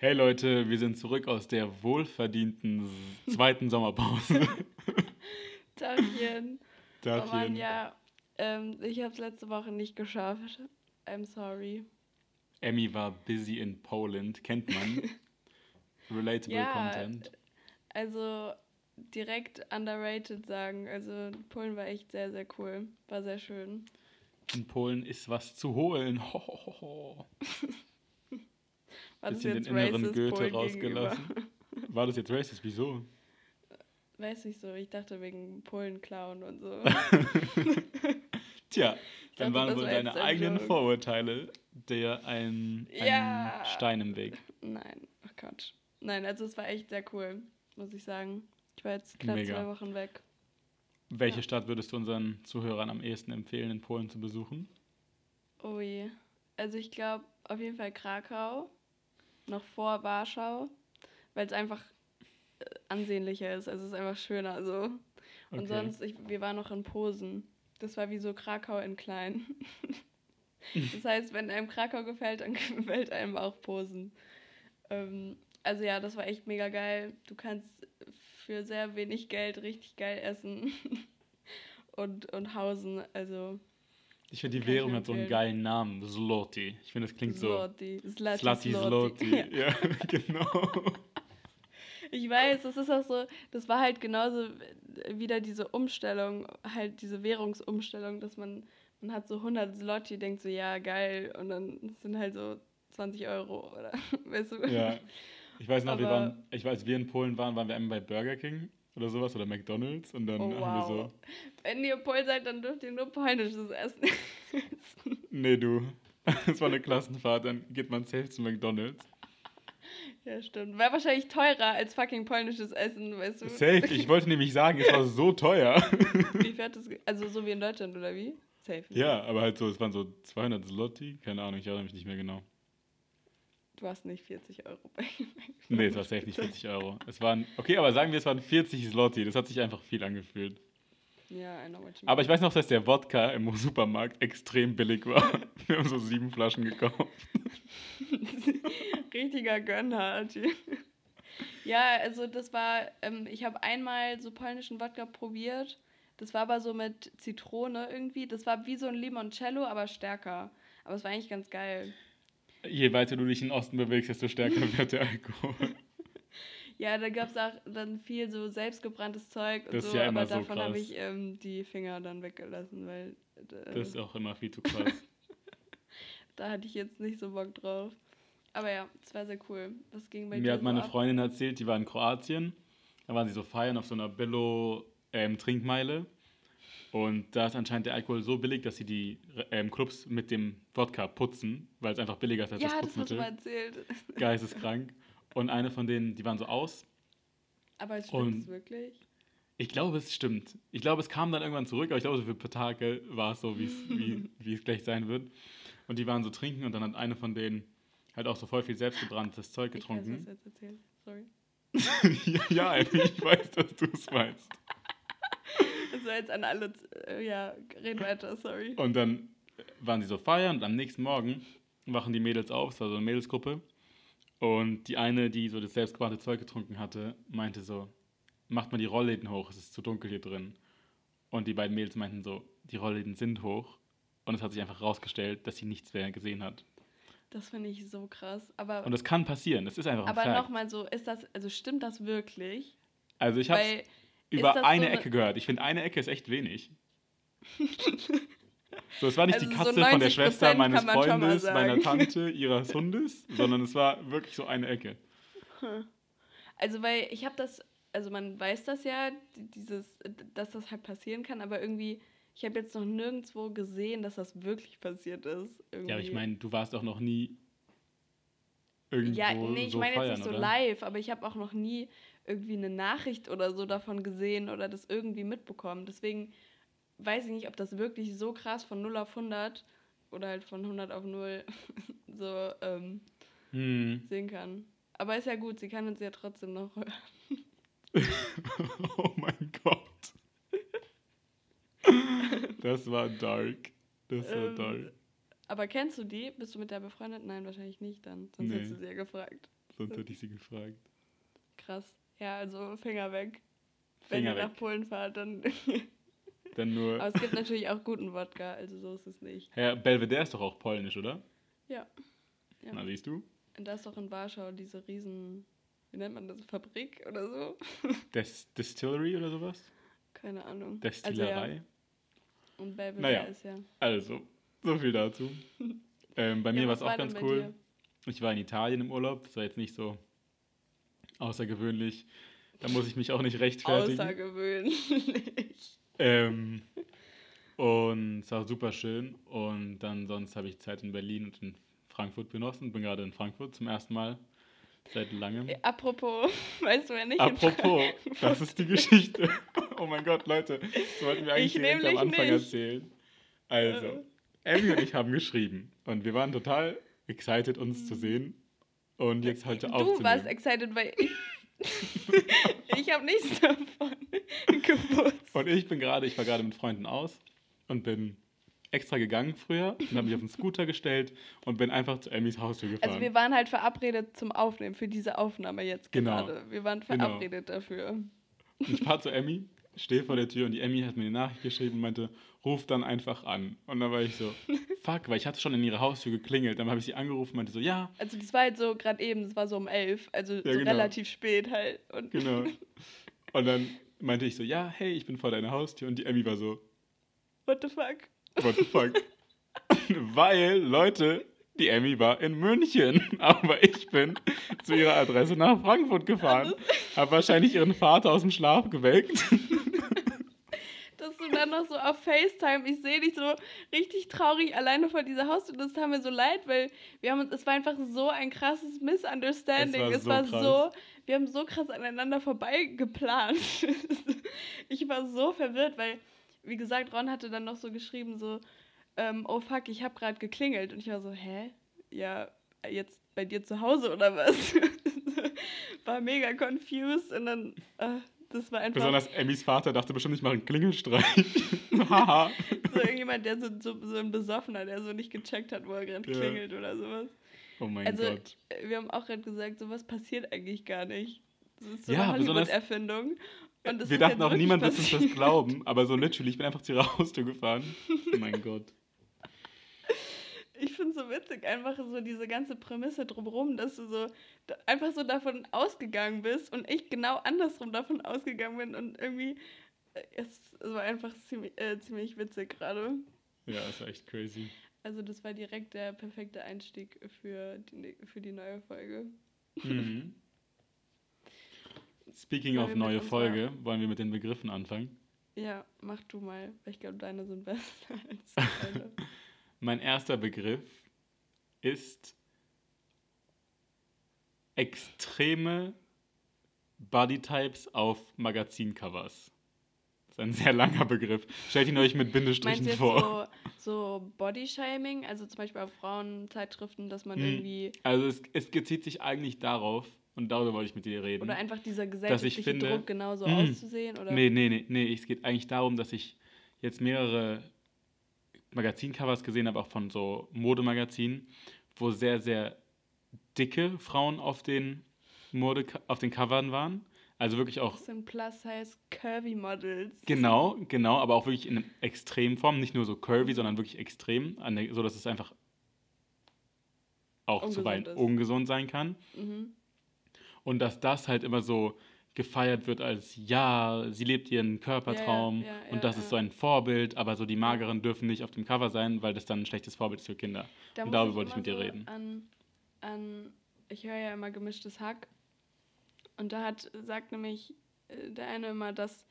Hey Leute, wir sind zurück aus der wohlverdienten zweiten Sommerpause. Tagchen. Oh Mann, Tagchen. ja. Ähm, ich habe es letzte Woche nicht geschafft. I'm sorry. Emmy war busy in Poland, kennt man. Relatable Ja, Content. Also direkt underrated sagen. Also Polen war echt sehr, sehr cool. War sehr schön. In Polen ist was zu holen. Ho, ho, ho, ho. War Bisschen den inneren racist Goethe Polen rausgelassen. gegenüber? War das jetzt racist? Wieso? Weiß nicht so. Ich dachte wegen Polen-Clown und so. Tja, dann dachte, waren wohl war deine eigenen. Vorurteile der ein, ein Ja. Stein im Weg. Nein, ach Gott. Nein, also es war echt sehr cool, muss ich sagen. Ich war jetzt knapp Mega. zwei Wochen weg. Welche Ja. Stadt würdest du unseren Zuhörern am ehesten empfehlen, in Polen zu besuchen? Oh je. Also ich glaube auf jeden Fall Krakau, noch vor Warschau, weil es einfach äh, ansehnlicher ist. Also es ist einfach schöner so. Und Okay. sonst, ich, wir waren noch in Posen. Das war wie so Krakau in klein. das heißt, wenn einem Krakau gefällt, dann gefällt einem auch Posen. Ähm, also ja, das war echt mega geil. Du kannst für sehr wenig Geld richtig geil essen und, und hausen. Also Ich finde, die Kann Währung hat so einen geilen Namen. Zloty. Ich finde, das klingt so. Zloty. Slati Zloty. Zloty. Ja, genau. Ich weiß, das ist auch so, das war halt genauso wieder diese Umstellung, halt diese Währungsumstellung, dass man, man hat so 100 Zloty, denkt so, ja, geil, und dann sind halt so 20 Euro, oder, weißt du? Ja. Ich weiß noch, wir Aber- waren, ich weiß, wir in Polen waren, waren wir einmal bei Burger King oder sowas oder McDonalds und dann Oh, haben wir wow. so, Wenn ihr Pol seid, dann dürft ihr nur polnisches essen. nee, du, das war eine Klassenfahrt, dann geht man safe zu McDonalds. ja, stimmt. Wäre wahrscheinlich teurer als fucking polnisches Essen, weißt du? Safe, ich wollte nämlich sagen, es war so teuer. Wie fährt das? Also so wie in Deutschland, oder wie? Safe. ne? Ja, aber halt so, es waren so 200 Zloty, keine Ahnung, ich erinnere mich nicht mehr genau. Du hast nicht 40 Euro bei Nee, es war safe nicht 40 Euro. Es waren, okay, aber sagen wir, es waren 40 Zloty, das hat sich einfach viel angefühlt. Ja, I know what you Aber ich mean. weiß noch, dass der Wodka im Supermarkt extrem billig war. Wir haben so sieben Flaschen gekauft. Richtiger Gönner. ja, also das war, ähm, ich habe einmal so polnischen Wodka probiert. Das war aber so mit Zitrone irgendwie. Das war wie so ein Limoncello, aber stärker. Aber es war eigentlich ganz geil. Je weiter du dich in den Osten bewegst, desto stärker wird der Alkohol. Ja, da gab es auch dann viel so selbstgebranntes Zeug und Das ist so, ja immer aber so davon habe ich ähm, die Finger dann weggelassen, weil äh, Das ist auch immer viel zu krass. da hatte ich jetzt nicht so Bock drauf. Aber ja, es war sehr cool. Was ging bei Mir hat meine ab? Freundin erzählt, die war in Kroatien. Da waren sie so feiern auf so einer Billo-Trinkmeile. Und da ist anscheinend der Alkohol so billig, dass sie die ähm, Clubs mit dem Wodka putzen, weil es einfach billiger ist als Ja, das das hast du Putzmittel. mal erzählt. Geisteskrank. Und eine von denen, die waren so aus. Aber es stimmt Und- es wirklich? Ich glaube, es stimmt. Ich glaube, es kam dann irgendwann zurück, aber ich glaube, so für ein paar Tage war es so, wie es gleich sein wird. Und die waren so trinken und dann hat eine von denen halt auch so voll viel selbstgebranntes Zeug Ich weiß, was getrunken. jetzt erzählst. Sorry. ja, ja, ich weiß, dass du es weißt. Das war jetzt an alle. Äh, ja, red weiter, sorry. Und dann waren sie so feiern und am nächsten Morgen wachen die Mädels auf, es war so eine Mädelsgruppe. Und die eine, die so das selbstgebrannte Zeug getrunken hatte, meinte so, macht mal die Rollläden hoch, es ist zu dunkel hier drin. Und die beiden Mädels meinten so, die Rollläden sind hoch. Und es hat sich einfach rausgestellt, dass sie nichts mehr gesehen hat. Das finde ich so krass. Aber, Und das kann passieren, das ist einfach ein aber nochmal so, ist das, also stimmt das wirklich? Also ich habe über eine so eine- Ecke gehört. Ich finde, eine Ecke ist echt wenig. so, es war nicht die Also so Katze von der 90% Schwester meines Freundes, meiner. Tante, ihres Hundes, sondern es war wirklich so eine Ecke. also weil ich habe das, also man weiß das ja, die- dieses, dass das halt passieren kann, aber irgendwie, ich habe jetzt noch nirgendwo gesehen, dass das wirklich passiert ist. Irgendwie. Ja, aber ich meine, du warst auch noch nie irgendwo Ja, nee, ich so meine jetzt nicht so oder? live, aber ich habe auch noch nie irgendwie eine Nachricht oder so davon gesehen oder das irgendwie mitbekommen. Deswegen weiß ich nicht, ob das wirklich so krass von 0 auf 100 oder halt von 100 auf 0 so ähm, Hm. sehen kann. Aber ist ja gut, sie kann uns ja trotzdem noch hören. oh mein Gott. Das war dark. Das war Ähm, dark. Aber kennst du die? Bist du mit der befreundet? Nein, wahrscheinlich nicht dann. Sonst Nee. hättest du sie ja gefragt. sonst hätte ich sie gefragt. Krass. Ja, also Finger weg. Finger Wenn ihr weg. nach Polen fahrt, dann. Dann nur. Aber es gibt natürlich auch guten Wodka, also so ist es nicht. Herr Belvedere ist doch auch polnisch, oder? Ja. ja. Na, siehst du? Und da ist doch in Warschau diese riesen, wie nennt man das, Fabrik oder so? Des Distillery oder sowas? Keine Ahnung. Destillerei? Also, ja. Und Belvedere Naja. ist ja. Also, so viel dazu. ähm, bei Ja, mir war was es auch war ganz cool. dir? Ich war in Italien im Urlaub. Das war jetzt nicht so außergewöhnlich. Da muss ich mich auch nicht rechtfertigen. Außergewöhnlich. Ähm, und es war super schön. Und dann sonst habe ich Zeit in Berlin und in Frankfurt genossen. Bin gerade in Frankfurt zum ersten Mal seit langem. Äh, Apropos, weißt du, wer nicht Apropos, das ist die Geschichte. Oh mein Gott, Leute, das wollten wir eigentlich Ich direkt am Anfang nicht. erzählen. Also, Äh. Emmy und ich haben geschrieben und wir waren total excited, uns zu sehen und jetzt heute Du aufzunehmen. warst excited, weil ich. ich habe nichts davon gewusst. Und ich bin gerade, ich war gerade mit Freunden aus und bin extra gegangen früher und habe mich auf den Scooter gestellt und bin einfach zu Emmys Haustür gefahren. Also wir waren halt verabredet zum Aufnehmen, für diese Aufnahme jetzt Genau. gerade. Wir waren Genau. verabredet dafür. Und ich fahre zu Emmy, stehe vor der Tür und die Emmy hat mir eine Nachricht geschrieben und meinte, ruf dann einfach an. Und dann war ich so, fuck, weil ich hatte schon in ihre Haustür geklingelt. Dann habe ich sie angerufen und meinte so, ja, Also das war halt so gerade eben, das war so um elf, also so genau. relativ spät halt. Und genau. Und dann meinte ich so, ja, hey, ich bin vor deiner Haustür. Und die Emmy war so, what the fuck? what the fuck? weil, Leute, die Emmy war in München, aber ich bin zu ihrer Adresse nach Frankfurt gefahren. Habe wahrscheinlich ihren Vater aus dem Schlaf geweckt. Dann noch so auf FaceTime, ich sehe dich so richtig traurig alleine vor dieser Haustür. Das tat mir so leid, weil wir haben uns, es war einfach so ein krasses Misunderstanding. Es war Es so war krass. so, wir haben so krass aneinander vorbei geplant. ich war so verwirrt, weil, wie gesagt, Ron hatte dann noch so geschrieben, so, ähm, oh fuck, ich habe gerade geklingelt. Und ich war so, hä? Ja, jetzt bei dir zu Hause oder was? war mega confused und dann, äh, das war einfach Besonders Emmys Vater dachte bestimmt, ich mache einen Klingelstreich. Haha. so irgendjemand, der so, so, so ein Besoffener, der so nicht gecheckt hat, wo er gerade Ja. klingelt oder sowas. oh mein Also, Gott. wir haben auch gerade gesagt, sowas passiert eigentlich gar nicht. Das ist so Ja, eine Hollywood-Erfindung. Wir dachten auch, niemand wird uns das glauben, aber so literally, ich bin einfach zu ihrer Haustür gefahren. Oh mein Gott. Ich finde es so witzig, einfach so diese ganze Prämisse drumherum, dass du so einfach so davon ausgegangen bist und ich genau andersrum davon ausgegangen bin und irgendwie, äh, es, es war einfach ziemlich, äh, ziemlich witzig gerade. Ja, ist echt crazy. Also das war direkt der perfekte Einstieg für die, für die neue Folge. Mhm. Speaking Wollen of neue Folge, wollen wir mit den Begriffen anfangen? Ja, mach du mal, weil ich glaube, deine sind besser als meine. Mein erster Begriff ist extreme Bodytypes auf Magazincovers. Das ist ein sehr langer Begriff. Stellt ihn euch mit Meinst Bindestrichen jetzt vor. so, so Bodyshaming, also zum Beispiel auf Frauenzeitschriften, dass man Hm. irgendwie, Also es, es bezieht sich eigentlich darauf, und darüber wollte ich mit dir reden. oder einfach dieser ich gesellschaftliche finde- Druck, genauso Mm. auszusehen, oder? Nee, nee, nee, nee. Es geht eigentlich darum, dass ich jetzt mehrere Magazincovers gesehen habe, auch von so Modemagazinen, wo sehr, sehr dicke Frauen auf den Mode auf den Covern waren. Also wirklich auch Das sind Plus-Size Curvy Models. genau, genau, aber auch wirklich in einer Extremform, nicht nur so curvy, sondern wirklich extrem, so dass es einfach auch Ungesund zuweilen ist. ungesund sein kann. Mhm. Und dass das halt immer so gefeiert wird als, ja, sie lebt ihren Körpertraum Ja, ja, ja, und das ist so ein Vorbild, aber so die Mageren dürfen nicht auf dem Cover sein, weil das dann ein schlechtes Vorbild ist für Kinder. Da Und darüber wollte ich mit dir so reden. An, an, ich höre ja immer gemischtes Hack. Und da hat, sagt nämlich äh, der eine immer, dass,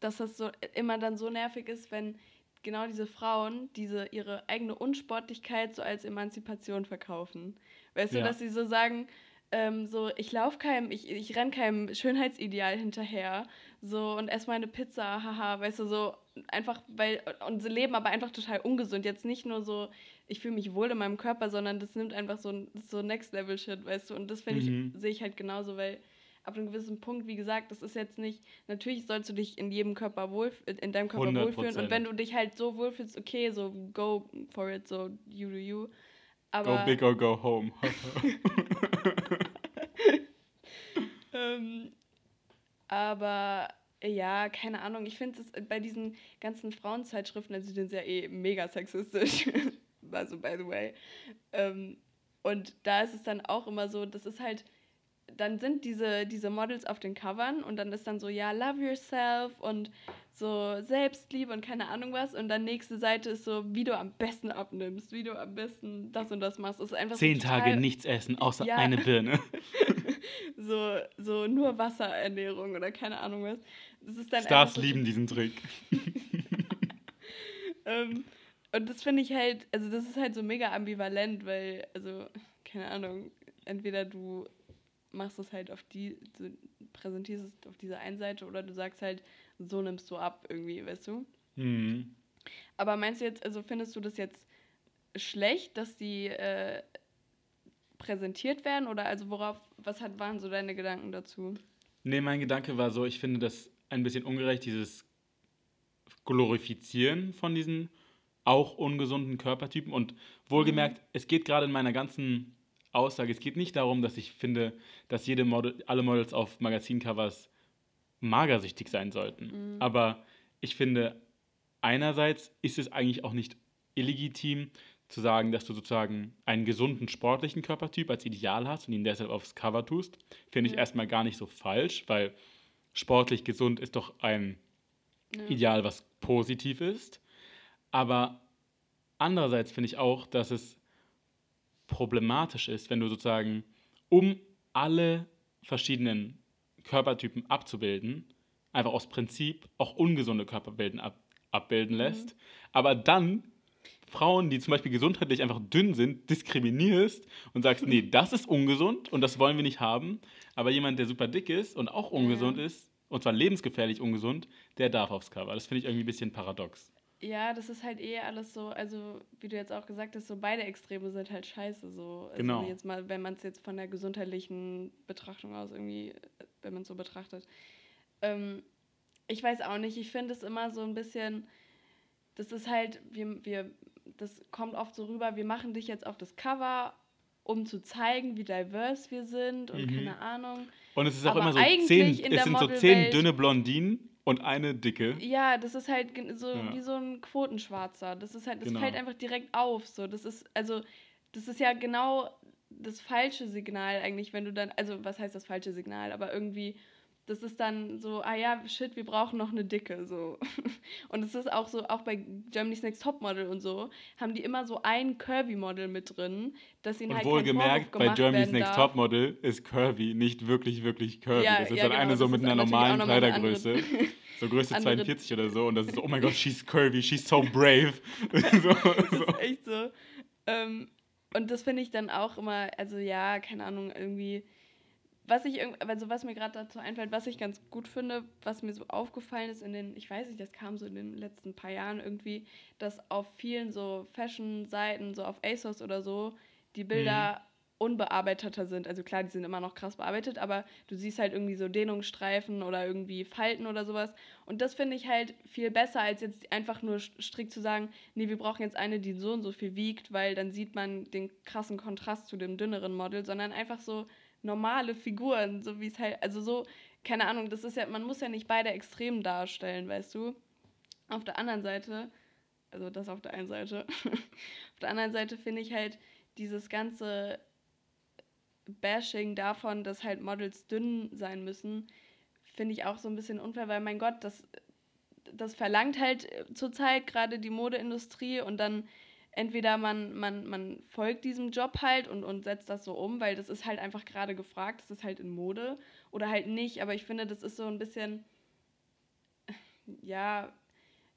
dass das so immer dann so nervig ist, wenn genau diese Frauen diese ihre eigene Unsportlichkeit so als Emanzipation verkaufen. Weißt du, dass sie so sagen, ähm, so, ich laufe keinem, ich, ich renn keinem Schönheitsideal hinterher, so, und esse meine Pizza, haha, weißt du, so, einfach, weil, und sie leben aber einfach total ungesund, jetzt nicht nur so, ich fühle mich wohl in meinem Körper, sondern das nimmt einfach so, so Next-Level-Shit, weißt du, und das finde Mhm. ich, sehe ich halt genauso, weil ab einem gewissen Punkt, wie gesagt, das ist jetzt nicht, natürlich sollst du dich in jedem Körper wohl, in deinem Körper 100%. wohlfühlen. Und wenn du dich halt so wohlfühlst, okay, so go for it, so you do you, aber... go big or go home. ähm, aber ja, keine Ahnung. Ich finde es bei diesen ganzen Frauenzeitschriften, also die sind ja eh mega sexistisch. also, by the way. Ähm, und da ist es dann auch immer so, das ist halt, dann sind diese, diese Models auf den Covern und dann ist dann so, ja, love yourself und so Selbstliebe und keine Ahnung was. Und dann nächste Seite ist so, wie du am besten abnimmst, wie du am besten das und das machst. Das ist einfach Zehn so Tage nichts essen, außer ja. eine Birne. so, so nur Wasserernährung oder keine Ahnung was. Das ist dann Stars so lieben diesen Trick. ähm, und das finde ich halt, also das ist halt so mega ambivalent, weil, also, keine Ahnung, entweder du machst es halt auf die, du präsentierst es auf dieser einen Seite oder du sagst halt, so nimmst du ab irgendwie, weißt du? Mhm. Aber meinst du jetzt, also findest du das jetzt schlecht, dass die äh, präsentiert werden oder also worauf, was hat, waren so deine Gedanken dazu? Nee, mein Gedanke war so, ich finde das ein bisschen ungerecht, dieses Glorifizieren von diesen auch ungesunden Körpertypen und wohlgemerkt, mhm. es geht gerade in meiner ganzen Aussage, es geht nicht darum, dass ich finde, dass jede Model, alle Models auf Magazincovers magersüchtig sein sollten. Mhm. Aber ich finde, einerseits ist es eigentlich auch nicht illegitim zu sagen, dass du sozusagen einen gesunden sportlichen Körpertyp als Ideal hast und ihn deshalb aufs Cover tust. Finde ich ja. erstmal gar nicht so falsch, weil sportlich gesund ist doch ein ja. Ideal, was positiv ist. Aber andererseits finde ich auch, dass es problematisch ist, wenn du sozusagen, um alle verschiedenen Körpertypen abzubilden, einfach aus Prinzip auch ungesunde Körperbilden ab, abbilden lässt, mhm. aber dann Frauen, die zum Beispiel gesundheitlich einfach dünn sind, diskriminierst und sagst, nee, das ist ungesund und das wollen wir nicht haben. Aber jemand, der super dick ist und auch ungesund ja. ist, und zwar lebensgefährlich ungesund, der darf aufs Cover. Das finde ich irgendwie ein bisschen paradox. Ja, das ist halt eh alles so, also wie du jetzt auch gesagt hast, so beide Extreme sind halt scheiße. So. Also genau. Jetzt mal, wenn man es jetzt von der gesundheitlichen Betrachtung aus irgendwie, wenn man es so betrachtet. Ähm, ich weiß auch nicht, ich finde es immer so ein bisschen, das ist halt, wir, wir, das kommt oft so rüber, wir machen dich jetzt auf das Cover, um zu zeigen, wie divers wir sind und mhm. keine Ahnung. Und es ist auch Aber immer so zehn, es sind so zehn dünne Blondinen und eine dicke. Ja, das ist halt so ja. wie so ein Quotenschwarzer. Das ist halt, das genau. fällt einfach direkt auf. So, das ist, also, das ist ja genau das falsche Signal eigentlich, wenn du dann, also was heißt das falsche Signal, aber irgendwie das ist dann so, ah ja, shit, wir brauchen noch eine Dicke, so. Und es ist auch so, auch bei Germany's Next Topmodel und so, haben die immer so ein Curvy-Model mit drin, dass ihnen und halt wohlgemerkt, bei Germany's Next darf. Topmodel ist Curvy nicht wirklich, wirklich curvy. Ja, das ist ja, dann genau, eine so mit einer normalen Kleidergröße. so Größe 42 oder so und das ist so, oh mein Gott, she's curvy, she's so brave. so, das so. ist echt so. Ähm, und das finde ich dann auch immer, also ja, keine Ahnung, irgendwie was ich also was mir gerade dazu einfällt, was ich ganz gut finde, was mir so aufgefallen ist in den, ich weiß nicht, das kam so in den letzten paar Jahren irgendwie, dass auf vielen so Fashion-Seiten, so auf ASOS oder so, die Bilder mhm. unbearbeiteter sind. Also klar, die sind immer noch krass bearbeitet, aber du siehst halt irgendwie so Dehnungsstreifen oder irgendwie Falten oder sowas. Und das finde ich halt viel besser, als jetzt einfach nur strikt zu sagen, nee, wir brauchen jetzt eine, die so und so viel wiegt, weil dann sieht man den krassen Kontrast zu dem dünneren Model, sondern einfach so normale Figuren, so wie es halt, also so, keine Ahnung, das ist ja, man muss ja nicht beide Extremen darstellen, weißt du? Auf der anderen Seite, also das auf der einen Seite, auf der anderen Seite finde ich halt dieses ganze Bashing davon, dass halt Models dünn sein müssen, finde ich auch so ein bisschen unfair, weil mein Gott, das, das verlangt halt zurzeit gerade die Modeindustrie und dann entweder man, man, man folgt diesem Job halt und, und setzt das so um, weil das ist halt einfach gerade gefragt, das ist halt in Mode oder halt nicht. Aber ich finde, das ist so ein bisschen, ja,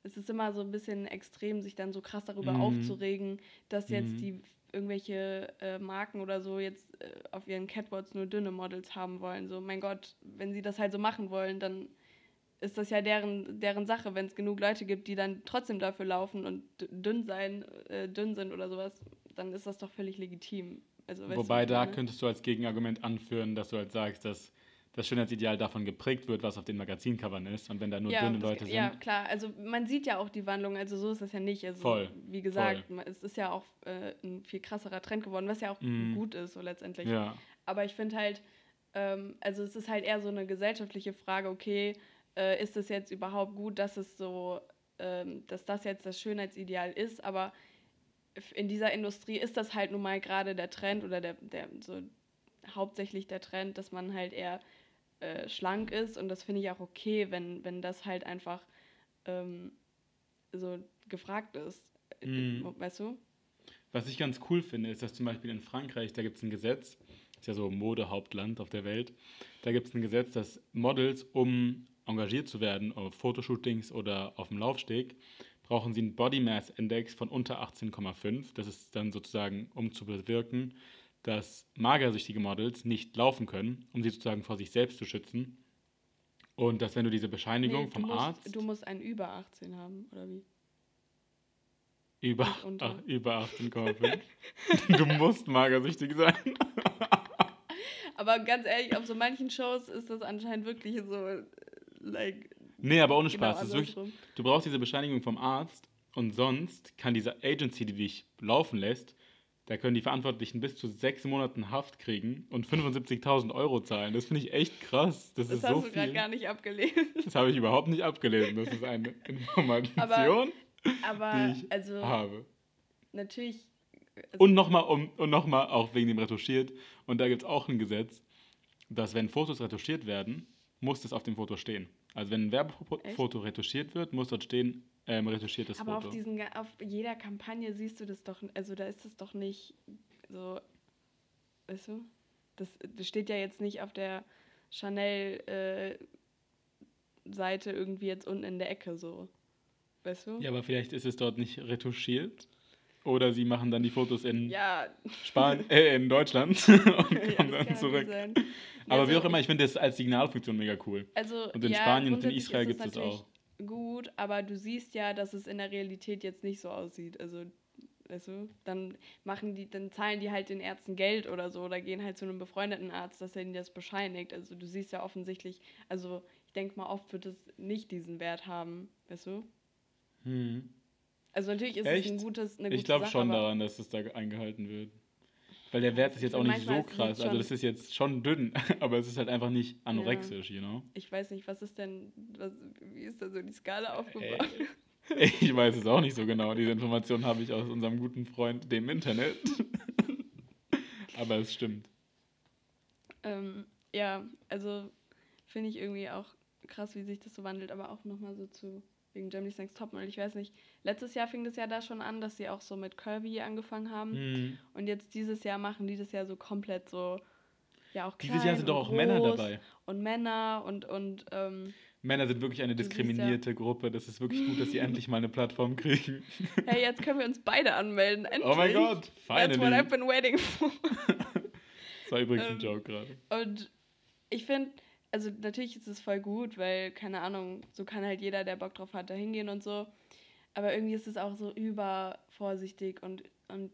es ist immer so ein bisschen extrem, sich dann so krass darüber mhm. aufzuregen, dass jetzt mhm. die irgendwelche äh, Marken oder so jetzt äh, auf ihren Catwalks nur dünne Models haben wollen. So, mein Gott, wenn sie das halt so machen wollen, dann ist das ja deren, deren Sache, wenn es genug Leute gibt, die dann trotzdem dafür laufen und dünn sein, äh, dünn sind oder sowas, dann ist das doch völlig legitim. Also, Wobei da meine? könntest du als Gegenargument anführen, dass du halt sagst, dass das Schönheitsideal davon geprägt wird, was auf den Magazincovern ist und wenn da nur ja, dünne Leute sind. Ja, klar, also man sieht ja auch die Wandlung, also so ist das ja nicht. Also, voll. Wie gesagt, voll. es ist ja auch äh, ein viel krasserer Trend geworden, was ja auch mhm. gut ist, so letztendlich. Ja. Aber ich finde halt, ähm, also es ist halt eher so eine gesellschaftliche Frage, okay, äh, ist es jetzt überhaupt gut, dass es so, ähm, dass das jetzt das Schönheitsideal ist, aber in dieser Industrie ist das halt nun mal gerade der Trend oder der, der so hauptsächlich der Trend, dass man halt eher äh, schlank ist und das finde ich auch okay, wenn, wenn das halt einfach ähm, so gefragt ist. Mhm. Weißt du? Was ich ganz cool finde, ist, dass zum Beispiel in Frankreich, da gibt es ein Gesetz, ist ja so Modehauptland auf der Welt, da gibt es ein Gesetz, dass Models, um engagiert zu werden auf Fotoshootings oder auf dem Laufsteg, brauchen sie einen Body Mass Index von unter 18,5. Das ist dann sozusagen, um zu bewirken, dass magersüchtige Models nicht laufen können, um sie sozusagen vor sich selbst zu schützen. Und dass wenn du diese Bescheinigung Nee, vom musst, Arzt Du musst einen über 18 haben, oder wie? über, ach, über 18,5, du musst magersüchtig sein. Aber ganz ehrlich, auf so manchen Shows ist das anscheinend wirklich so, like, Nee, aber ohne genau Spaß. ist wirklich, du brauchst diese Bescheinigung vom Arzt und sonst kann diese Agency, die dich laufen lässt, da können die Verantwortlichen bis zu sechs Monaten Haft kriegen und 75.000 Euro zahlen. Das finde ich echt krass. Das, Das ist hast so du gerade gar nicht abgelesen. Das habe ich überhaupt nicht abgelesen. Das ist eine Information, Aber, die ich also, habe. natürlich. Also, Und nochmal, um, und noch mal auch wegen dem retuschiert. Und da gibt es auch ein Gesetz, dass wenn Fotos retuschiert werden, muss das auf dem Foto stehen. Also wenn ein Werbefoto retuschiert wird, muss dort stehen, ähm, retuschiertes aber Foto. auf, diesen, auf jeder Kampagne siehst du das doch, also da ist es doch nicht so, weißt du? Das, das steht ja jetzt nicht auf der Chanel-Seite irgendwie jetzt unten in der Ecke so. Weißt du? Ja, aber vielleicht ist es dort nicht retuschiert. Oder sie machen dann die Fotos in, Ja, Span äh, in Deutschland und ja, kommen das dann zurück. sein. Aber Also wie auch immer, ich- finde das als Signalfunktion mega cool. Also, Und in ja, Spanien und in Israel gibt es das auch. Gut, aber du siehst ja, dass es in der Realität jetzt nicht so aussieht. Also, weißt du, dann machen die, dann zahlen die halt den Ärzten Geld oder so oder gehen halt zu einem befreundeten Arzt, dass er ihnen das bescheinigt. Also du siehst ja offensichtlich, also ich denke mal, oft wird es nicht diesen Wert haben, weißt du? Hm. Also natürlich ist Echt? es ein gutes, eine gute Ich glaube schon daran, dass es da eingehalten wird. Weil der Wert ist jetzt auch nicht so krass. Also das ist jetzt schon dünn, aber es ist halt einfach nicht anorexisch, you know? ich weiß nicht, was ist denn, was, wie ist da so die Skala aufgebaut? Äh, Ich weiß es auch nicht so genau. Diese Information habe ich aus unserem guten Freund, dem Internet. aber es stimmt. Ähm, ja, also finde ich irgendwie auch krass, wie sich das so wandelt, aber auch nochmal so zu wegen Germany's Next Topmodel. Ich weiß nicht, letztes Jahr fing das ja da schon an, dass sie auch so mit Kirby angefangen haben Hm. und jetzt dieses Jahr machen die das ja so komplett so, ja auch klein Dieses Jahr sind doch auch Männer dabei. Und Männer und, und ähm, Männer sind wirklich eine siehst ja- diskriminierte Gruppe. Das ist wirklich gut, dass sie endlich mal eine Plattform kriegen. hey, jetzt können wir uns beide anmelden, endlich. Oh mein Gott, That's what I've finally. been waiting for. Das war übrigens ein Ähm, Joke gerade. Und ich finde, also natürlich ist es voll gut, weil, keine Ahnung, so kann halt jeder, der Bock drauf hat, da hingehen und so. Aber irgendwie ist es auch so übervorsichtig und, und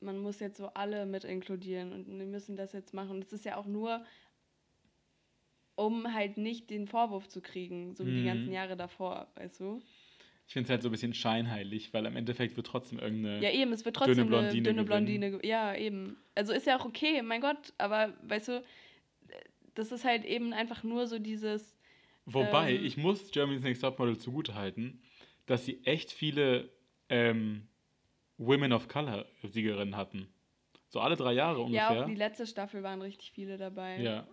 man muss jetzt so alle mit inkludieren und wir müssen das jetzt machen. Und es ist ja auch nur, um halt nicht den Vorwurf zu kriegen, so wie die Mhm. ganzen Jahre davor, weißt du? Ich finde es halt so ein bisschen scheinheilig, weil am Endeffekt wird trotzdem irgendeine. Ja, eben, es wird Dünne trotzdem eine Blondine dünne. Blondine. Ja, eben. Also ist ja auch okay, mein Gott, aber weißt du, das ist halt eben einfach nur so dieses. Wobei, ähm, ich muss Germany's Next Topmodel zugutehalten, dass sie echt viele ähm, Women of Color Siegerinnen hatten. So alle drei Jahre Ja, auch ungefähr. die letzte Staffel waren richtig viele dabei. Ja.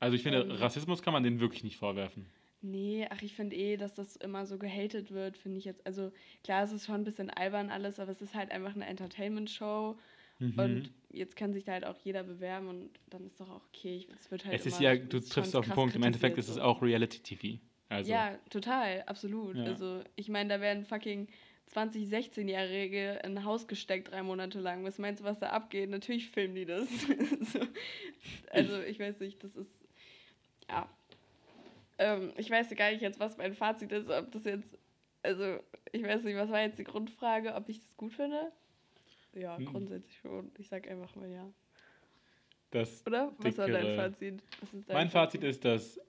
Also ich finde, Ähm, Rassismus kann man denen wirklich nicht vorwerfen. Nee, ach, ich finde eh, dass das immer so gehatet wird, finde ich jetzt. Also klar, es ist schon ein bisschen albern alles, aber es ist halt einfach eine Entertainment-Show. Mhm. Und jetzt kann sich da halt auch jeder bewerben und dann ist doch auch okay. Ich- Es wird halt es ist ja, du triffst auf den Punkt, im Endeffekt ist es auch Reality-TV. Also, Ja, total, absolut. Ja. Also, ich meine, da werden fucking 20-, 16-Jährige in ein Haus gesteckt, drei Monate lang. Was meinst du, was da abgeht? Natürlich filmen die das. so. Also, ich weiß nicht, das ist. Ja. Ähm, ich weiß gar nicht jetzt, was mein Fazit ist, ob das jetzt. Also, ich weiß nicht, was war jetzt die Grundfrage, ob ich das gut finde? Ja, Hm. grundsätzlich schon. Ich sag einfach mal ja. das, Oder? Was war dein Fazit? Dein mein Fazit ist, dass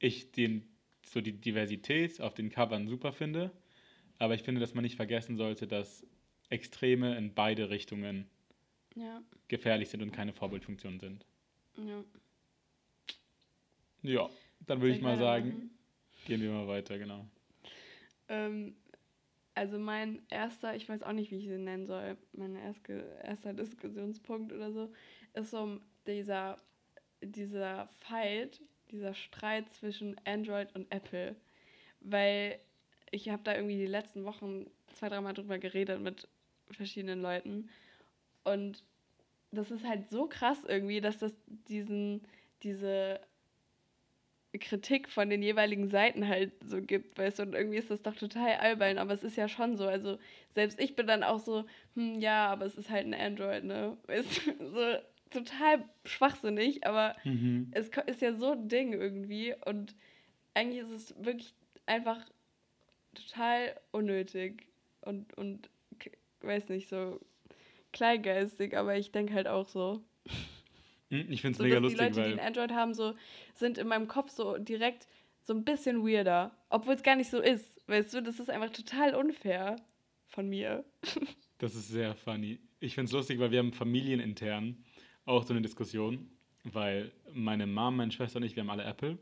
ich den, so die Diversität auf den Covern super finde, aber ich finde, dass man nicht vergessen sollte, dass Extreme in beide Richtungen Ja. gefährlich sind und keine Vorbildfunktion sind. Ja. Ja, dann würde ich mal sagen, weitermachen? gehen wir mal weiter, genau. Ähm, also mein erster, ich weiß auch nicht, wie ich ihn nennen soll, mein erste, erster Diskussionspunkt oder so, ist so dieser, dieser Fight, dieser Streit zwischen Android und Apple. Weil ich habe da irgendwie die letzten Wochen zwei, dreimal drüber geredet mit verschiedenen Leuten. Und das ist halt so krass irgendwie, dass das diesen, diese Kritik von den jeweiligen Seiten halt so gibt, weißt du, und irgendwie ist das doch total albern, aber es ist ja schon so, also selbst ich bin dann auch so, hm, ja, aber es ist halt ein Android, ne, weißt du, so total schwachsinnig, aber Mhm. es ist ja so ein Ding irgendwie und eigentlich ist es wirklich einfach total unnötig und, und weiß nicht, so kleingeistig, aber ich denke halt auch so. Hm, Ich finde es So, mega dass die lustig, Leute, die weil ein Android haben, so sind in meinem Kopf so direkt so ein bisschen weirder. Obwohl es gar nicht so ist. Weißt du, das ist einfach total unfair von mir. das ist sehr funny. Ich finde es lustig, weil wir haben familienintern auch so eine Diskussion, weil meine Mom, meine Schwester und ich, wir haben alle Apple,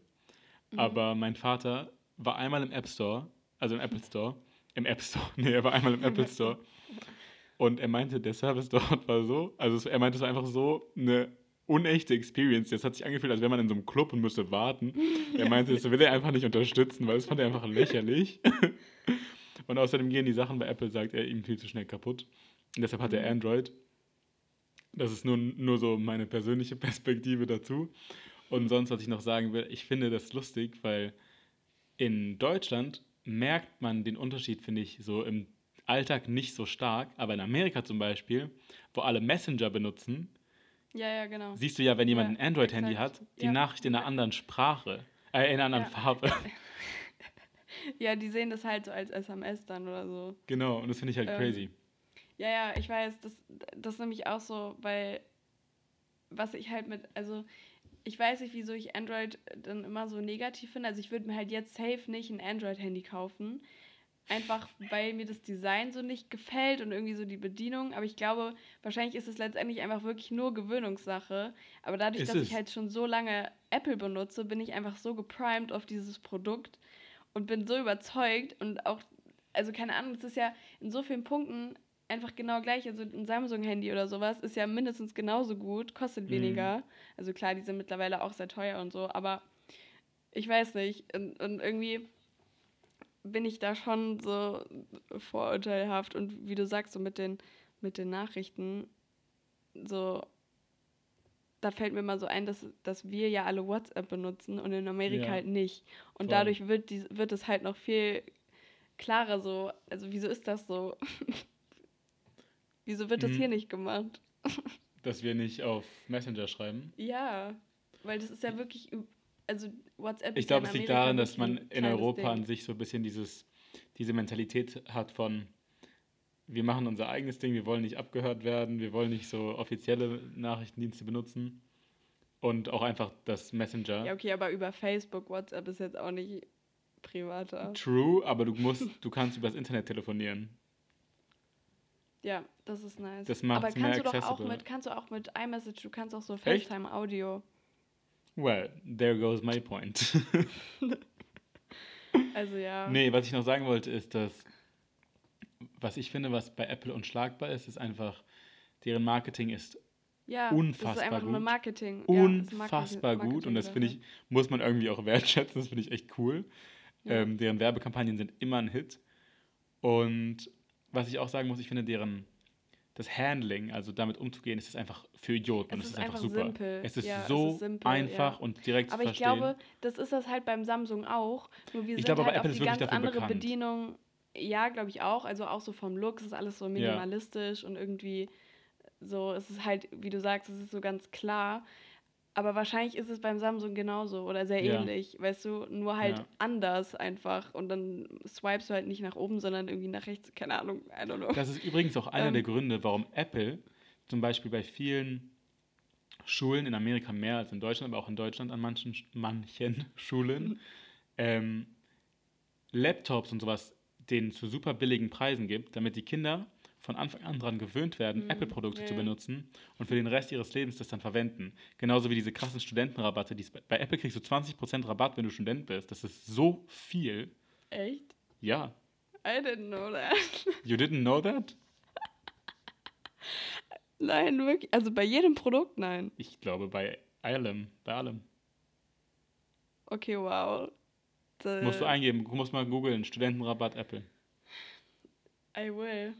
Mhm. aber mein Vater war einmal im App Store, also im Apple Store, im App Store, nee, er war einmal im Apple App Store und er meinte, der Service dort war so, also er meinte, es war einfach so eine unechte Experience. Das hat sich angefühlt, als wäre man in so einem Club und müsste warten. Er meinte, das will er einfach nicht unterstützen, weil das fand er einfach lächerlich. Und außerdem gehen die Sachen bei Apple, sagt er, ihm viel zu schnell kaputt. Und deshalb hat er Mhm. Android. Das ist nur, nur so meine persönliche Perspektive dazu. Und sonst, was ich noch sagen will, ich finde das lustig, weil in Deutschland merkt man den Unterschied, finde ich, so im Alltag nicht so stark. Aber in Amerika zum Beispiel, wo alle Messenger benutzen, Ja, ja, genau. siehst du ja, wenn jemand Ja, ein Android-Handy hat, die Ja. Nachricht in einer anderen Sprache, äh, in einer anderen. Farbe. Ja, die sehen das halt so als SMS dann oder so. genau, und das finde ich halt Ähm, crazy. Ja, ja, ich weiß, das, das ist nämlich auch so, weil was ich halt mit, also ich weiß nicht, wieso ich Android dann immer so negativ finde. Also ich würde mir halt jetzt safe nicht ein Android-Handy kaufen. Einfach weil mir das Design so nicht gefällt und irgendwie so die Bedienung. Aber ich glaube, wahrscheinlich ist es letztendlich einfach wirklich nur Gewöhnungssache. Aber dadurch, Ist dass es. ich halt schon so lange Apple benutze, bin ich einfach so geprimed auf dieses Produkt und bin so überzeugt und auch, also keine Ahnung, es ist ja in so vielen Punkten einfach genau gleich. Also ein Samsung-Handy oder sowas ist ja mindestens genauso gut, kostet Mhm. weniger. Also klar, die sind mittlerweile auch sehr teuer und so, aber ich weiß nicht. Und, und irgendwie bin ich da schon so vorurteilhaft und wie du sagst, so mit den, mit den Nachrichten, so, da fällt mir mal so ein, dass, dass wir ja alle WhatsApp benutzen und in Amerika Ja, halt nicht. Und voll. dadurch wird, die, wird es halt noch viel klarer so. Also wieso ist das so? wieso wird das Mhm. hier nicht gemacht? Dass wir nicht auf Messenger schreiben. Ja, weil das ist ja wirklich, also WhatsApp Ich ist ja glaube, in es liegt daran, dass man in Europa an sich so ein bisschen dieses, diese Mentalität hat von, wir machen unser eigenes Ding, wir wollen nicht abgehört werden, wir wollen nicht so offizielle Nachrichtendienste benutzen. Und auch einfach das Messenger. Ja, okay, aber über Facebook, WhatsApp ist jetzt auch nicht privater. True, aber du musst, du kannst übers Internet telefonieren. Ja, das ist nice. Das macht's aber kannst du doch auch accessible. mit, kannst du auch mit iMessage, du kannst auch so? FaceTime Audio. Well, there goes my point. Also ja. Nee, was ich noch sagen wollte, ist, dass was ich finde, was bei Apple unschlagbar ist, ist einfach, deren Marketing ist ja, unfassbar das ist einfach nur. Marketing. Ja, unfassbar Marketing- gut und das finde ich, muss man irgendwie auch wertschätzen, das finde ich echt cool. Ja. Ähm, deren Werbekampagnen sind immer ein Hit. Und was ich auch sagen muss, ich finde deren, das Handling, also damit umzugehen, ist es einfach für Idioten und Es es ist ist einfach einfach super. simpel. Es ist Ja, es so ist simpel, einfach ja. und direkt Aber zu ich verstehen. glaube, das ist das halt beim Samsung auch. Nur wir Ich sind glaube aber, halt Apple auf ist die wirklich ganz andere bekannt. Bedienung. Ja, glaube ich auch. Also auch so vom Look, es ist alles so minimalistisch und irgendwie so, es ist halt, wie du sagst, es ist so ganz klar. Aber wahrscheinlich ist es beim Samsung genauso oder sehr Ja. ähnlich, weißt du, nur halt Ja. anders einfach. Und dann swipest du halt nicht nach oben, sondern irgendwie nach rechts, keine Ahnung, I don't know. Das ist übrigens auch einer Ähm. der Gründe, warum Apple zum Beispiel bei vielen Schulen in Amerika mehr als in Deutschland, aber auch in Deutschland an manchen, manchen Schulen ähm, Laptops und sowas denen zu super billigen Preisen gibt, damit die Kinder von Anfang an daran gewöhnt werden, Mhm, Apple-Produkte zu ja. benutzen und für den Rest ihres Lebens das dann verwenden. Genauso wie diese krassen Studentenrabatte. Die bei, bei Apple kriegst du 20% Rabatt, wenn du Student bist. Das ist so viel. Echt? Ja. I didn't know that. You didn't know that? nein, wirklich. Also bei jedem Produkt, nein. Ich glaube bei allem. Bei allem. Okay, wow. Da- Musst du eingeben, du musst mal googeln, Studentenrabatt Apple. I will.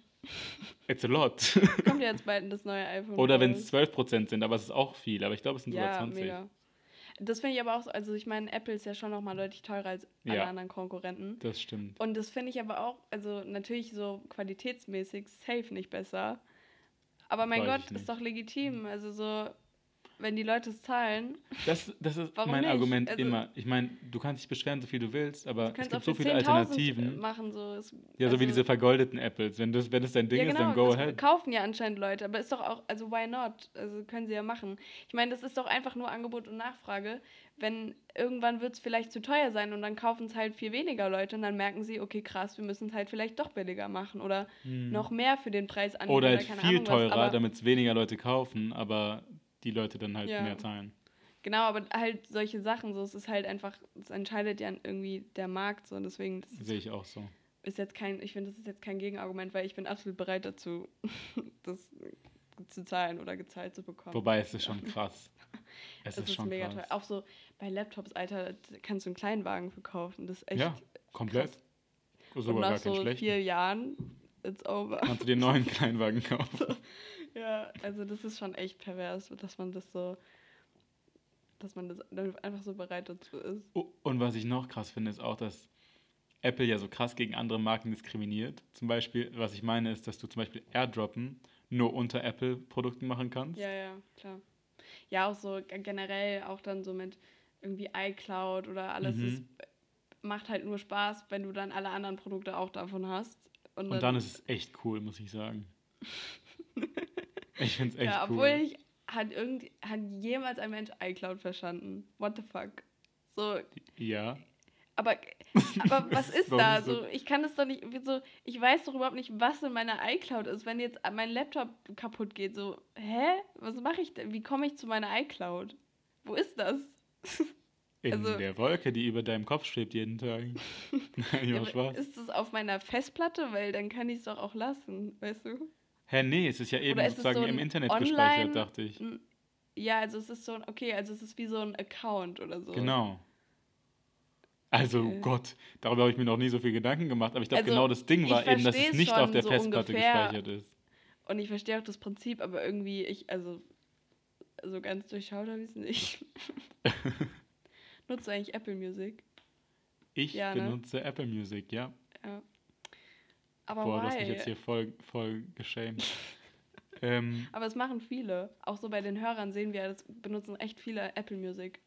It's a lot. Kommt ja jetzt bald das neue iPhone. Oder wenn es 12% sind, aber es ist auch viel. Aber ich glaube, es sind sogar Ja, 20. mega. Das finde ich aber auch so, also ich meine, Apple ist ja schon nochmal deutlich teurer als alle Ja. anderen Konkurrenten. Das stimmt. Und das finde ich aber auch, also natürlich so qualitätsmäßig safe nicht besser. Aber mein Weiß Gott, ist doch legitim. Also so, wenn die Leute es zahlen, Das, das ist mein nicht? Argument Also- immer. Ich meine, du kannst dich beschweren, so viel du willst, aber du es gibt so viele 10.000 Alternativen. machen. So. Es, Ja, so wie also- diese vergoldeten Apples. Wenn das, wenn das dein Ding ja, ist, genau, dann go das ahead. kaufen ja anscheinend Leute, aber ist doch auch, also why not? Also können sie ja machen. Ich meine, das ist doch einfach nur Angebot und Nachfrage. Wenn irgendwann wird es vielleicht zu teuer sein und dann kaufen es halt viel weniger Leute und dann merken sie, okay, krass, wir müssen es halt vielleicht doch billiger machen oder Hm. noch mehr für den Preis anbieten Oder halt keine viel Ahnung teurer, damit es weniger Leute kaufen, aber die Leute dann halt Ja. mehr zahlen. Genau, aber halt solche Sachen, so es ist halt einfach, es entscheidet ja irgendwie der Markt so und deswegen ist, Sehe ich auch so. ist jetzt kein, ich finde, das ist jetzt kein Gegenargument, weil ich bin absolut bereit dazu, das zu zahlen oder gezahlt zu bekommen. Wobei es ist schon krass. Es das ist schon mega krass. teuer. Auch so bei Laptops, Alter, kannst du einen Kleinwagen verkaufen. Das ist echt. Ja, komplett. krass. Sogar und nach gar so schlechten. vier Jahren, it's over. Kannst du dir einen neuen Kleinwagen kaufen. Ja, also das ist schon echt pervers, dass man das so, dass man das dann einfach so bereit dazu ist. Oh, Und was ich noch krass finde, ist auch, dass Apple ja so krass gegen andere Marken diskriminiert. Zum Beispiel, was ich meine, ist, dass du zum Beispiel Airdroppen nur unter Apple-Produkten machen kannst. Ja, ja, klar. Ja, auch so generell auch dann so mit irgendwie iCloud oder alles. Mhm. Das macht halt nur Spaß, wenn du dann alle anderen Produkte auch davon hast. Und dann ist es echt cool, muss ich sagen. ich finde es echt ja, cool. obwohl ich hat irgend hat jemals ein Mensch iCloud verstanden. What the fuck? So, ja. aber aber was ist da so-? Ich kann es doch nicht so ich weiß doch überhaupt nicht, was in meiner iCloud ist, wenn jetzt mein Laptop kaputt geht, so, hä? Was mache ich denn? Wie komme ich zu meiner iCloud? Wo ist das? In also- der Wolke, die über deinem Kopf schwebt jeden Tag. Nein, Ja, Spaß. ist es auf meiner Festplatte? Weil dann kann ich es doch auch lassen, weißt du? Hä, nee, es ist ja eben ist sozusagen so im Internet Online- gespeichert, dachte ich. Ja, also es ist so, ein- okay, also es ist wie so ein Account oder so. Genau. Also Okay. Gott, darüber habe ich mir noch nie so viel Gedanken gemacht, aber ich glaube Also, genau das Ding war eben, dass es nicht auf der so Festplatte ungefähr. gespeichert ist. Und ich verstehe auch das Prinzip, aber irgendwie, ich, also, so ganz durchschaut habe ich es nicht. Nutzt du eigentlich Apple Music? Ich Ja, ne? benutze Apple Music, ja. Ja. Aber Boah, du hast why? mich jetzt hier voll, voll geschämt. ähm, Aber es machen viele. Auch so bei den Hörern sehen wir, das benutzen echt viele Apple Music.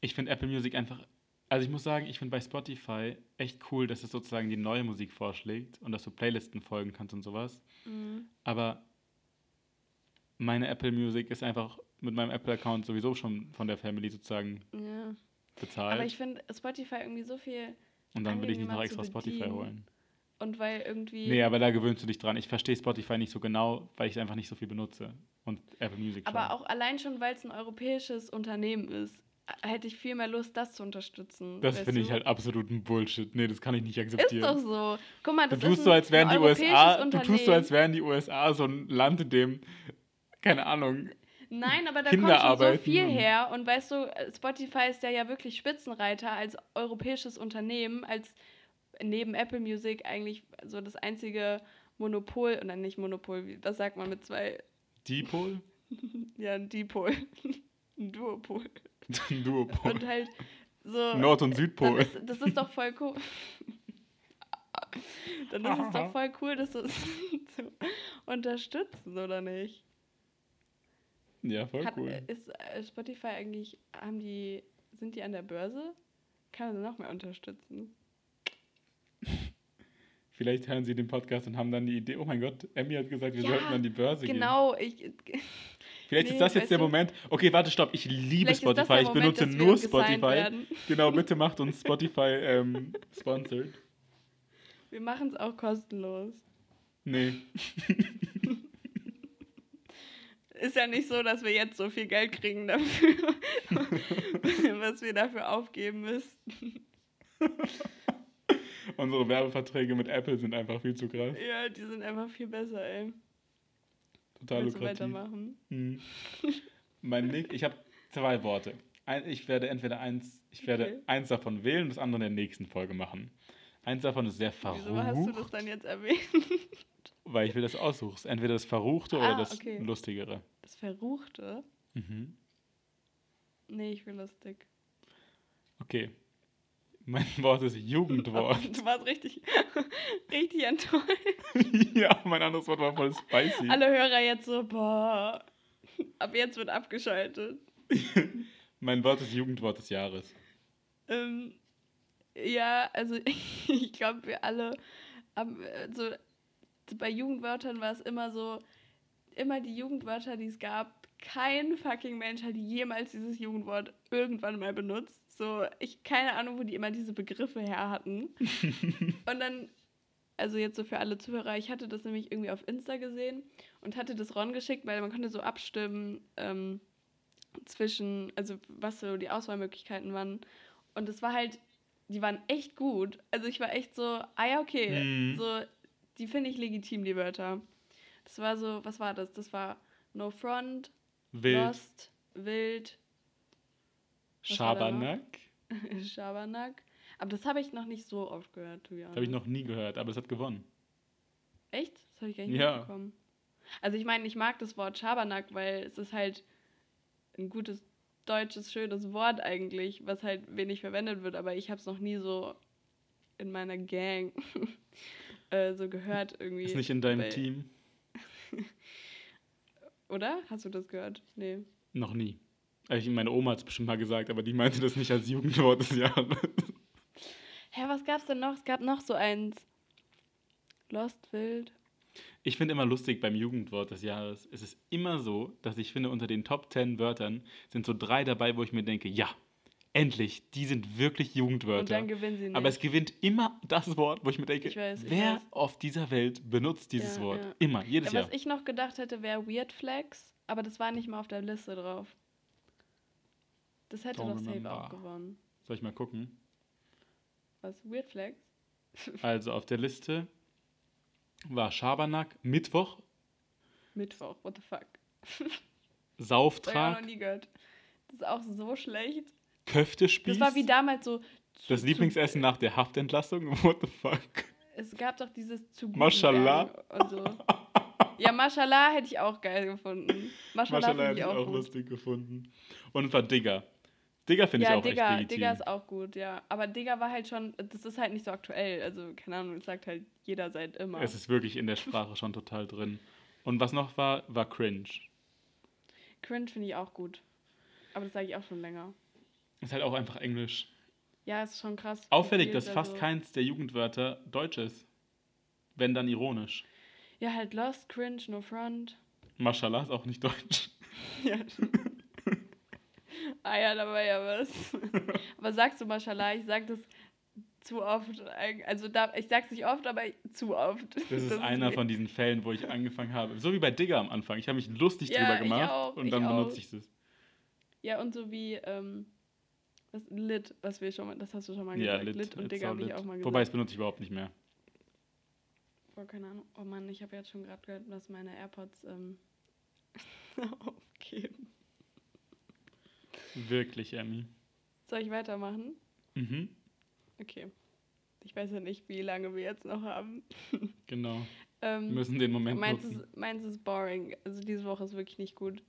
ich finde Apple Music einfach, also ich muss sagen, ich finde bei Spotify echt cool, dass es sozusagen die neue Musik vorschlägt und dass du Playlisten folgen kannst und sowas. Mhm. Aber meine Apple Music ist einfach mit meinem Apple-Account sowieso schon von der Family sozusagen Ja. bezahlt. Aber ich finde Spotify irgendwie so viel. und dann will ich nicht noch extra Spotify holen. Und weil irgendwie. Nee, aber da gewöhnst du dich dran. Ich verstehe Spotify nicht so genau, weil ich es einfach nicht so viel benutze. Und Apple Music schon. Aber auch allein schon, weil es ein europäisches Unternehmen ist, äh, hätte ich viel mehr Lust, das zu unterstützen. das finde ich du? halt absoluten Bullshit. Nee, das kann ich nicht Ist akzeptieren. doch so. Guck mal, Du das tust ist so, ein, als wären die USA, du tust so, als wären die USA so ein Land, in dem, keine Ahnung, Nein, aber da Kinder kommt schon so viel her. Und weißt du, äh, Spotify ist ja, ja wirklich Spitzenreiter als europäisches Unternehmen, als neben Apple Music eigentlich so das einzige Monopol, oder nicht Monopol, wie- was sagt man mit zwei, Dipol, ja, ein Dipol, ein Duopol. Duopol, Und halt so. Nord- und Südpol. ist, das ist doch voll cool. Dann ist es doch voll cool, das so zu unterstützen, oder nicht? Ja, voll Hat, cool. äh, Ist äh, Spotify eigentlich, haben die, sind die an der Börse? Kann man sie noch mehr unterstützen? Vielleicht hören sie den Podcast und haben dann die Idee, oh mein Gott, Emmy hat gesagt, wir Ja, sollten an die Börse gehen. Genau, ich. Vielleicht Nee, ist das jetzt der Moment. Okay, warte, stopp. Ich liebe Spotify. Ich Moment, benutze nur Spotify. Genau, bitte macht uns Spotify ähm, sponsored. Wir machen es auch kostenlos. Nee. Ist ja nicht so, dass wir jetzt so viel Geld kriegen dafür, was wir dafür aufgeben müssten. Unsere Werbeverträge mit Apple sind einfach viel zu krass. Ja, die sind einfach viel besser, ey. Total Willst du lukrativ. weitermachen? Mhm. Mein Nick, ich habe zwei Worte. Ein, ich werde entweder eins, ich werde Okay. eins davon wählen und das andere in der nächsten Folge machen. Eins davon ist sehr Wieso hast du das verrucht, dann jetzt erwähnt? weil ich will das aussuchen. Entweder das Verruchte oder Ah, das okay. Lustigere. Das Verruchte? Mhm. Nee, ich will lustig. Okay. Mein Wort ist Jugendwort. Du warst richtig, richtig enttäuscht. ja, mein anderes Wort war voll spicy. Alle Hörer jetzt so, boah, ab jetzt wird abgeschaltet. Mein Wort ist Jugendwort des Jahres. Ähm, ja, also ich glaube, wir alle haben, äh, so, bei Jugendwörtern war es immer so, immer die Jugendwörter, die es gab, kein fucking Mensch hat jemals dieses Jugendwort irgendwann mal benutzt. So, ich keine Ahnung, wo die immer diese Begriffe her hatten. Und dann, also jetzt so für alle Zuhörer, ich hatte das nämlich irgendwie auf Insta gesehen und hatte das Ron geschickt, weil man konnte so abstimmen ähm, zwischen, also was so die Auswahlmöglichkeiten waren. Und es war halt, die waren echt gut. Also ich war echt so, ah ja, okay, Mhm. so, die finde ich legitim, die Wörter. Das war so, was war das? Das war No Front, Wild. Lost, Wild, Was? Schabernack. Schabernack. Aber das habe ich noch nicht so oft gehört, to be Das habe ich noch nie gehört, aber es hat gewonnen. Echt? Das habe ich gar nicht Ja. mitbekommen. Also ich meine, ich mag das Wort Schabernack, weil es ist halt ein gutes deutsches, schönes Wort eigentlich, was halt wenig verwendet wird, aber ich habe es noch nie so in meiner Gang äh, so gehört irgendwie. Ist nicht in deinem Team? Oder? Hast du das gehört? Nee. Noch nie. Also Ich, meine Oma hat es bestimmt mal gesagt, aber die meinte das nicht als Jugendwort des Jahres. Hä, was gab's denn noch? Es gab noch so eins. Lost Wild. Ich finde immer lustig beim Jugendwort des Jahres. Es ist immer so, dass ich finde, unter den Top 10 Wörtern sind so drei dabei, wo ich mir denke, ja, endlich, die sind wirklich Und Jugendwörter. dann gewinnen sie nicht. Aber es gewinnt immer das Wort, wo ich mir denke, Ich weiß, ich wer weiß. auf dieser Welt benutzt dieses Ja, Wort? ja. Immer, jedes ja, Jahr. was ich noch gedacht hätte, wäre Weird Flex, aber das war nicht mal auf der Liste drauf. Das hätte Don't doch safe remember. auch gewonnen. Soll ich mal gucken? Was? Weird Flex? Also auf der Liste war Schabernack, Mittwoch, Mittwoch, what the fuck? Das habe ich noch Sauftrag, nie gehört. Das ist auch so schlecht. Köftespieß. Das war wie damals so. zu- das Lieblingsessen nach der Haftentlassung. What the fuck? Es gab doch dieses zu Mashallah. Und so. Ja, Mashallah hätte ich auch geil gefunden. Mashallah Maschallah finde hätte ich ich auch, auch lustig gefunden. Und war Digger. Digger finde ich Ja, auch Digga, echt legitim. Digga ist auch gut, ja. Aber Digga war halt schon, das ist halt nicht so aktuell. Also, keine Ahnung, das sagt halt jeder seit immer. Es ist wirklich in der Sprache schon total drin. Und was noch war, war cringe. Cringe finde ich auch gut. Aber das sage ich auch schon länger. Ist halt auch einfach Englisch. Ja, ist schon krass. Auffällig, dass da fast so- keins der Jugendwörter deutsch ist. Wenn dann ironisch. Ja, halt Lost, Cringe, No Front. Mashallah ist auch nicht deutsch. Ja. ah ja, da war ja was. aber sagst du Mashallah, ich sag das zu oft. Also da, ich sag's nicht oft, aber zu oft. Das ist einer mir- von diesen Fällen, wo ich angefangen habe. So wie bei Digger am Anfang. Ich habe mich lustig Ja, drüber gemacht auch, und dann benutze ich es. Ja, und so wie ähm, das Lit, was wir schon mal, das hast du schon mal Ja, gesagt. lit, Lit und Digga habe ich auch mal gesagt. Wobei, das benutze ich überhaupt nicht mehr. Oh, keine Ahnung. Oh Mann, ich habe jetzt schon gerade gehört, dass meine AirPods ähm, aufgeben. Wirklich, Emmy. Soll ich weitermachen? Mhm, Okay. Ich weiß ja nicht, wie lange wir jetzt noch haben. genau. Ähm, Wir müssen den Moment meins, nutzen. ist, meins ist boring. Also diese Woche ist wirklich nicht gut.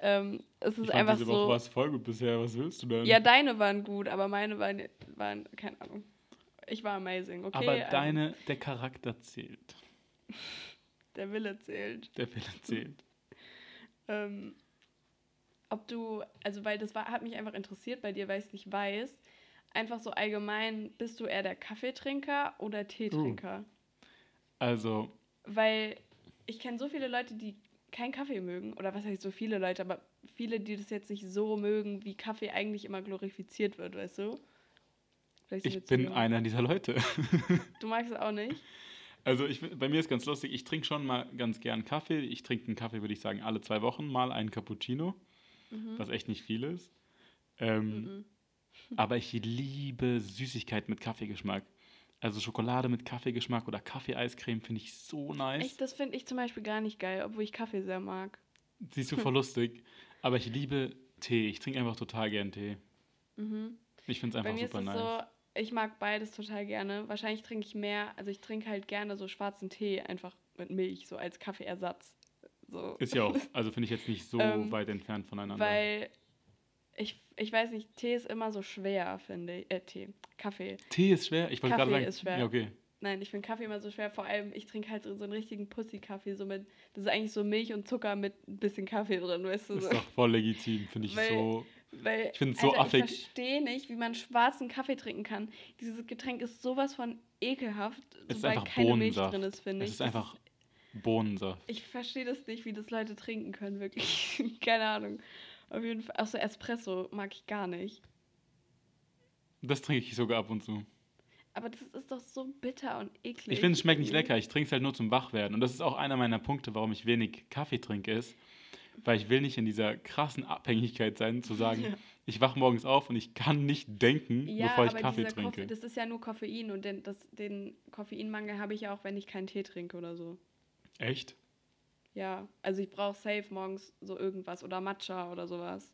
Ähm, es ist Ich fand einfach diese so. Woche war es voll gut bisher. Was willst du denn? Ja, deine waren gut, aber meine waren, waren keine Ahnung. Ich war amazing, okay? Aber also, deine, der Charakter zählt. der Wille zählt. Der Wille zählt. Ähm, ob du, also weil das war, hat mich einfach interessiert bei dir, weil ich es nicht weiß. Einfach so allgemein, bist du eher der Kaffeetrinker oder Teetrinker? Also, Weil ich kenne so viele Leute, die keinen Kaffee mögen. Oder was heißt so viele Leute, aber viele, die das jetzt nicht so mögen, wie Kaffee eigentlich immer glorifiziert wird, weißt du? Ich bin jung. einer dieser Leute. Du magst es auch nicht? Also ich, bei mir ist ganz lustig, ich trinke schon mal ganz gern Kaffee. Ich trinke einen Kaffee, würde ich sagen, alle zwei Wochen mal einen Cappuccino, Mhm. was echt nicht viel ist. Ähm, Mhm. Aber ich liebe Süßigkeiten mit Kaffeegeschmack. Also Schokolade mit Kaffeegeschmack oder Kaffee-Eiscreme finde ich so nice. Echt, das finde ich zum Beispiel gar nicht geil, obwohl ich Kaffee sehr mag. Siehst du voll lustig. Aber ich liebe Tee. Ich trinke einfach total gern Tee. Mhm. Ich finde es einfach super nice. so, ich mag beides total gerne. Wahrscheinlich trinke ich mehr, also ich trinke halt gerne so schwarzen Tee einfach mit Milch, so als Kaffeeersatz. So. Ist ja auch, also finde ich jetzt nicht so Ähm, weit entfernt voneinander. Weil ich, ich weiß nicht, Tee ist immer so schwer, finde ich. Äh, Tee. Kaffee. Tee ist schwer. Ich wollte gerade Kaffee sagen, ist schwer. ja okay. Nein, ich finde Kaffee immer so schwer. Vor allem, ich trinke halt so einen richtigen Pussy-Kaffee. So mit, das ist eigentlich so Milch und Zucker mit ein bisschen Kaffee drin, weißt du? Ist So. doch voll legitim, finde ich Weil- so. Weil, Ich find's so Alter, affig. Ich verstehe nicht, wie man schwarzen Kaffee trinken kann. Dieses Getränk ist sowas von ekelhaft, Es ist einfach keine Milch Bohnensaft. drin ist, finde Es ich. ist Das einfach Bohnensaft. ich verstehe das nicht, wie das Leute trinken können, wirklich. keine Ahnung. Auf jeden Fall. Achso, Espresso mag ich gar nicht. Das trinke ich sogar ab und zu. Aber das ist doch so bitter und eklig. Ich finde, es schmeckt nicht lecker. Ich trinke es halt nur zum Wachwerden. Und das ist auch einer meiner Punkte, warum ich wenig Kaffee trinke, ist, weil ich will nicht in dieser krassen Abhängigkeit sein, zu sagen, Ja. ich wach morgens auf und ich kann nicht denken, Ja, bevor ich Kaffee trinke. Koffe- das ist ja nur Koffein und den, das, den Koffeinmangel habe ich ja auch, wenn ich keinen Tee trinke oder so. Echt? Ja, also ich brauche safe morgens so irgendwas oder Matcha oder sowas.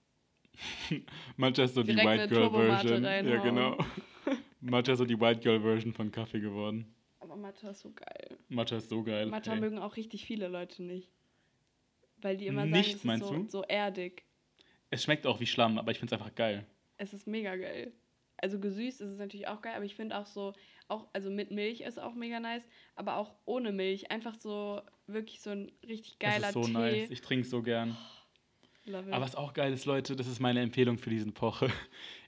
Matcha ist so die Direkt White eine Girl Version. Ja, genau. Matcha ist so die White Girl Version von Kaffee geworden. Aber Matcha ist so geil. Matcha ist so geil. Matcha ey. mögen auch richtig viele Leute nicht. Weil die immer Nicht, sagen, es meinst ist so, du? so erdig. Es schmeckt auch wie Schlamm, aber ich finde es einfach geil. Es ist mega geil. Also gesüßt ist es natürlich auch geil, aber ich finde auch so, auch, also mit Milch ist auch mega nice, aber auch ohne Milch. Einfach so, wirklich so ein richtig geiler das ist so Tee. nice. Ich trinke so gern. It. Aber was auch geil ist, Leute, das ist meine Empfehlung für diesen Poche.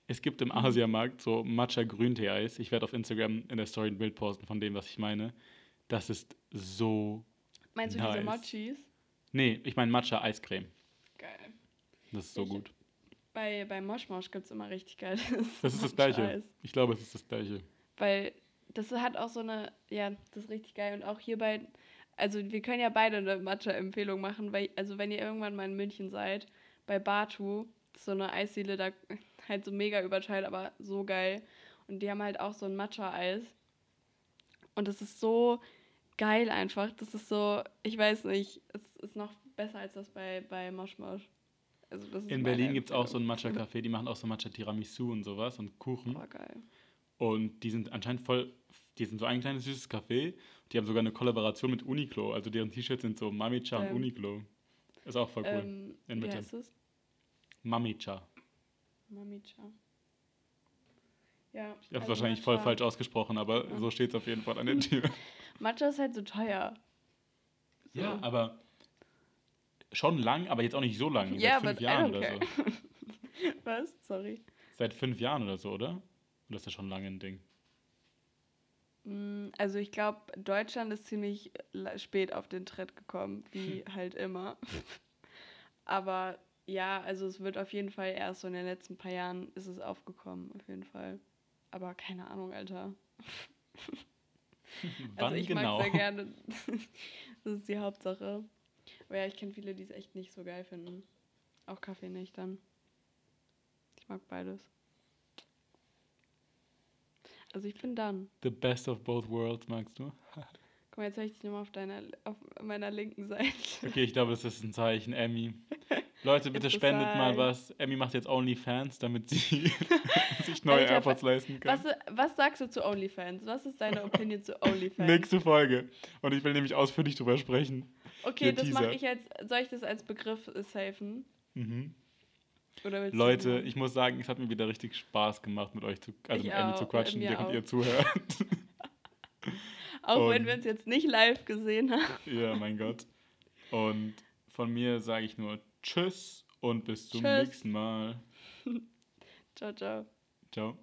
Es gibt Mhm. im Asiamarkt so Matcha Grüntee-Eis. Ich werde auf Instagram in der Story ein Bild posten von dem, was ich meine. Das ist so. Meinst du diese nice. Mochis? Nee, ich meine Matcha-Eiscreme. Geil. Das ist so Ich- gut. Bei, bei Moschmosch gibt es immer richtig geil. Das ist das Gleiche. Ich glaube, es ist das Gleiche. Weil das hat auch so eine, ja, das ist richtig geil. Und auch hierbei, also wir können ja beide eine Matcha-Empfehlung machen, weil, also wenn ihr irgendwann mal in München seid, bei Batu, so eine Eisdiele, da halt so mega überteilt, aber so geil. Und die haben halt auch so ein Matcha-Eis. Und das ist so geil einfach. Das ist so, ich weiß nicht, es ist noch besser als das bei, bei Mosch Mosch. Also In Berlin gibt es auch so ein. Matcha-Café, die machen auch so Matcha-Tiramisu und sowas und Kuchen. Oh, geil. Und die sind anscheinend voll, die sind so ein kleines süßes Café. Die haben sogar eine Kollaboration mit Uniqlo. Also deren T-Shirts sind so Mamicha und Ähm, Uniqlo. Ist auch voll cool. Ähm, In wie heißt es? Mamicha. Mamicha. Ja. Ich habe es also wahrscheinlich voll Matcha- falsch ausgesprochen, aber Ja. so steht es auf jeden Fall an der Tür. Matcha ist halt so teuer. So. Ja, aber schon lang, aber jetzt auch nicht so lang. Ja, Seit fünf Jahren oder so. Was? Sorry. Seit fünf Jahren oder so, oder? Oder ist das schon lange ein Ding? Mm, Also ich glaube, Deutschland ist ziemlich spät auf den Trend gekommen, wie halt immer. Aber ja, also es wird auf jeden Fall erst so in den letzten paar Jahren ist es aufgekommen, auf jeden Fall. Aber keine Ahnung, Alter. Wann also ich genau? mag sehr gerne. das ist die Hauptsache. Aber ja, ich kenne viele, die es echt nicht so geil finden. Auch Kaffee nicht dann. Ich mag beides. Also ich bin dann. The best of both worlds, magst du? Guck mal, jetzt habe ich dich nochmal auf deiner auf meiner linken Seite. Okay, ich glaube, das ist ein Zeichen, Emmy. Leute, bitte spendet mal sign. was. Emmy macht jetzt OnlyFans, damit sie sich neue Alter, AirPods leisten kann. Was, was sagst du zu OnlyFans? Was ist deine Opinion zu OnlyFans? Nächste Folge. Und ich will nämlich ausführlich drüber sprechen. Okay, der das mache ich jetzt. Soll ich das als Begriff safen? Mhm. Leute, ich muss sagen, es hat mir wieder richtig Spaß gemacht, mit euch zu, also Ich mit auch, zu quatschen, während auch. ihr zuhört. Auch wenn und- wir uns jetzt nicht live gesehen haben. ja, mein Gott. Und von mir sage ich nur Tschüss und bis zum Tschüss. nächsten Mal. Ciao, ciao. Ciao.